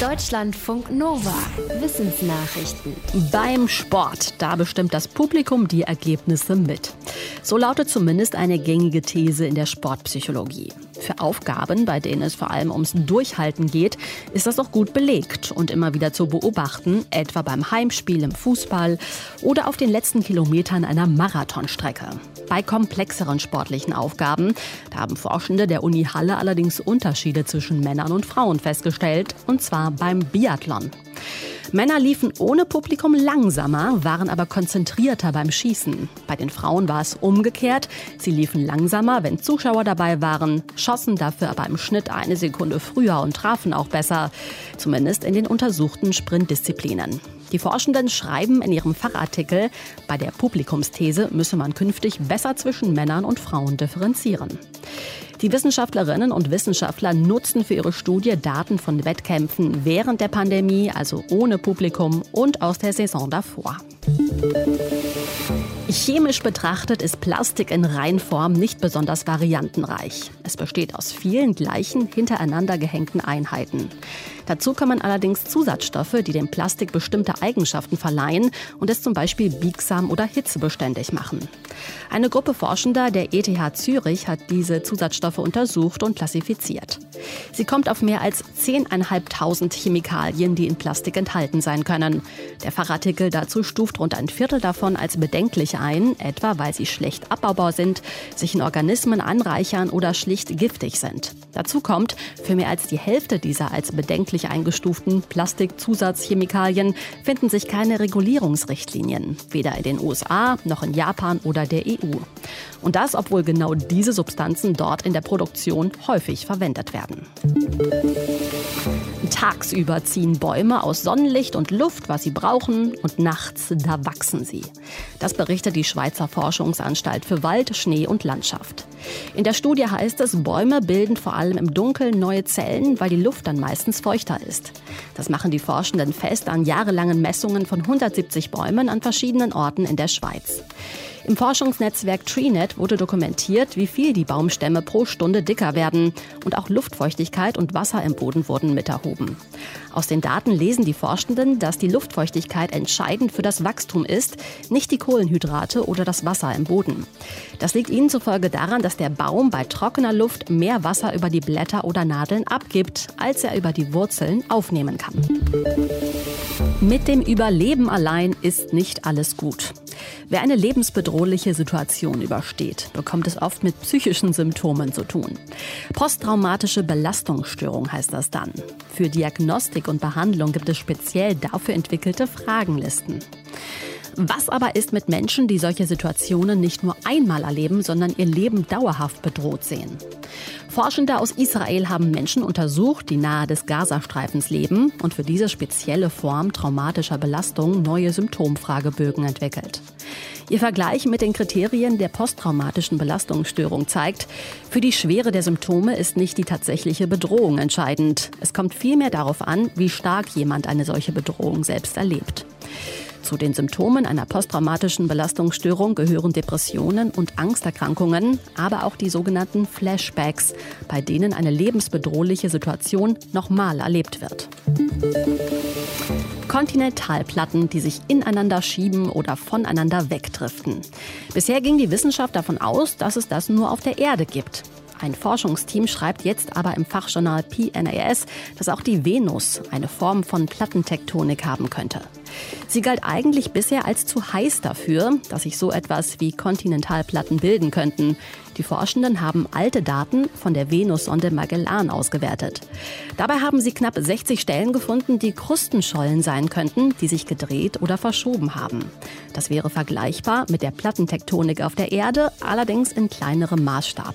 Deutschlandfunk Nova. Wissensnachrichten. Beim Sport, da bestimmt das Publikum die Ergebnisse mit. So lautet zumindest eine gängige These in der Sportpsychologie. Für Aufgaben, bei denen es vor allem ums Durchhalten geht, ist das auch gut belegt und immer wieder zu beobachten, etwa beim Heimspiel im Fußball oder auf den letzten Kilometern einer Marathonstrecke. Bei komplexeren sportlichen Aufgaben, da haben Forschende der Uni Halle allerdings Unterschiede zwischen Männern und Frauen festgestellt, und zwar beim Biathlon. Männer liefen ohne Publikum langsamer, waren aber konzentrierter beim Schießen. Bei den Frauen war es umgekehrt. Sie liefen langsamer, wenn Zuschauer dabei waren, schossen dafür aber im Schnitt eine Sekunde früher und trafen auch besser. Zumindest in den untersuchten Sprintdisziplinen. Die Forschenden schreiben in ihrem Fachartikel, bei der Publikumsthese müsse man künftig besser zwischen Männern und Frauen differenzieren. Die Wissenschaftlerinnen und Wissenschaftler nutzen für ihre Studie Daten von Wettkämpfen während der Pandemie, also ohne Publikum und aus der Saison davor. Chemisch betrachtet ist Plastik in Reinform nicht besonders variantenreich. Es besteht aus vielen gleichen, hintereinander gehängten Einheiten. Dazu kommen allerdings Zusatzstoffe, die dem Plastik bestimmte Eigenschaften verleihen und es zum Beispiel biegsam oder hitzebeständig machen. Eine Gruppe Forschender der ETH Zürich hat diese Zusatzstoffe untersucht und klassifiziert. Sie kommt auf mehr als 10.500 Chemikalien, die in Plastik enthalten sein können. Der Fachartikel dazu stuft rund ein Viertel davon als bedenklich ein, etwa weil sie schlecht abbaubar sind, sich in Organismen anreichern oder schlicht giftig sind. Dazu kommt, für mehr als die Hälfte dieser als bedenklich eingestuften Plastikzusatzchemikalien finden sich keine Regulierungsrichtlinien, weder in den USA noch in Japan oder der EU. Und das, obwohl genau diese Substanzen dort in der Produktion häufig verwendet werden. Tagsüber ziehen Bäume aus Sonnenlicht und Luft, was sie brauchen, und nachts, da wachsen sie. Das berichtet die Schweizer Forschungsanstalt für Wald, Schnee und Landschaft. In der Studie heißt es, Bäume bilden vor allem im Dunkeln neue Zellen, weil die Luft dann meistens feuchter ist. Das machen die Forschenden fest an jahrelangen Messungen von 170 Bäumen an verschiedenen Orten in der Schweiz. Im Forschungsnetzwerk TreeNet wurde dokumentiert, wie viel die Baumstämme pro Stunde dicker werden. Und auch Luftfeuchtigkeit und Wasser im Boden wurden mit erhoben. Aus den Daten lesen die Forschenden, dass die Luftfeuchtigkeit entscheidend für das Wachstum ist, nicht die Kohlenhydrate oder das Wasser im Boden. Das liegt ihnen zufolge daran, dass der Baum bei trockener Luft mehr Wasser über die Blätter oder Nadeln abgibt, als er über die Wurzeln aufnehmen kann. Mit dem Überleben allein ist nicht alles gut. Wer eine lebensbedrohliche Situation übersteht, bekommt es oft mit psychischen Symptomen zu tun. Posttraumatische Belastungsstörung heißt das dann. Für Diagnostik und Behandlung gibt es speziell dafür entwickelte Fragenlisten. Was aber ist mit Menschen, die solche Situationen nicht nur einmal erleben, sondern ihr Leben dauerhaft bedroht sehen? Forschende aus Israel haben Menschen untersucht, die nahe des Gazastreifens leben und für diese spezielle Form traumatischer Belastung neue Symptomfragebögen entwickelt. Ihr Vergleich mit den Kriterien der posttraumatischen Belastungsstörung zeigt, für die Schwere der Symptome ist nicht die tatsächliche Bedrohung entscheidend. Es kommt vielmehr darauf an, wie stark jemand eine solche Bedrohung selbst erlebt. Zu den Symptomen einer posttraumatischen Belastungsstörung gehören Depressionen und Angsterkrankungen, aber auch die sogenannten Flashbacks, bei denen eine lebensbedrohliche Situation nochmal erlebt wird. Kontinentalplatten, die sich ineinander schieben oder voneinander wegdriften. Bisher ging die Wissenschaft davon aus, dass es das nur auf der Erde gibt. Ein Forschungsteam schreibt jetzt aber im Fachjournal PNAS, dass auch die Venus eine Form von Plattentektonik haben könnte. Sie galt eigentlich bisher als zu heiß dafür, dass sich so etwas wie Kontinentalplatten bilden könnten. Die Forschenden haben alte Daten von der Venussonde Magellan ausgewertet. Dabei haben sie knapp 60 Stellen gefunden, die Krustenschollen sein könnten, die sich gedreht oder verschoben haben. Das wäre vergleichbar mit der Plattentektonik auf der Erde, allerdings in kleinerem Maßstab.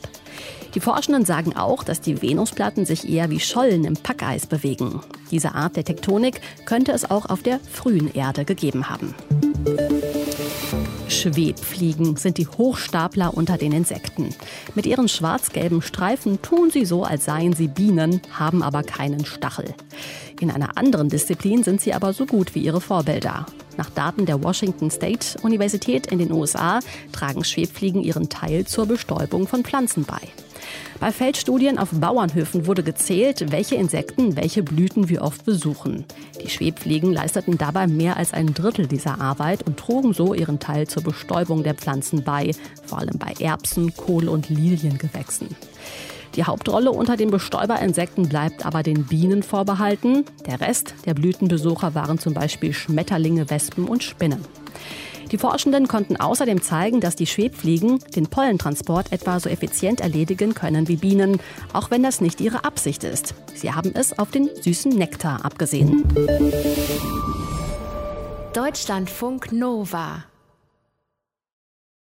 Die Forschenden sagen auch, dass die Venusplatten sich eher wie Schollen im Packeis bewegen. Diese Art der Tektonik könnte es auch auf der frühen Erde gegeben haben. Schwebfliegen sind die Hochstapler unter den Insekten. Mit ihren schwarz-gelben Streifen tun sie so, als seien sie Bienen, haben aber keinen Stachel. In einer anderen Disziplin sind sie aber so gut wie ihre Vorbilder. Nach Daten der Washington State Universität in den USA tragen Schwebfliegen ihren Teil zur Bestäubung von Pflanzen bei. Bei Feldstudien auf Bauernhöfen wurde gezählt, welche Insekten welche Blüten wie oft besuchen. Die Schwebfliegen leisteten dabei mehr als ein Drittel dieser Arbeit und trugen so ihren Teil zur Bestäubung der Pflanzen bei, vor allem bei Erbsen, Kohl- und Liliengewächsen. Die Hauptrolle unter den Bestäuberinsekten bleibt aber den Bienen vorbehalten. Der Rest der Blütenbesucher waren zum Beispiel Schmetterlinge, Wespen und Spinnen. Die Forschenden konnten außerdem zeigen, dass die Schwebfliegen den Pollentransport etwa so effizient erledigen können wie Bienen, auch wenn das nicht ihre Absicht ist. Sie haben es auf den süßen Nektar abgesehen. Deutschlandfunk Nova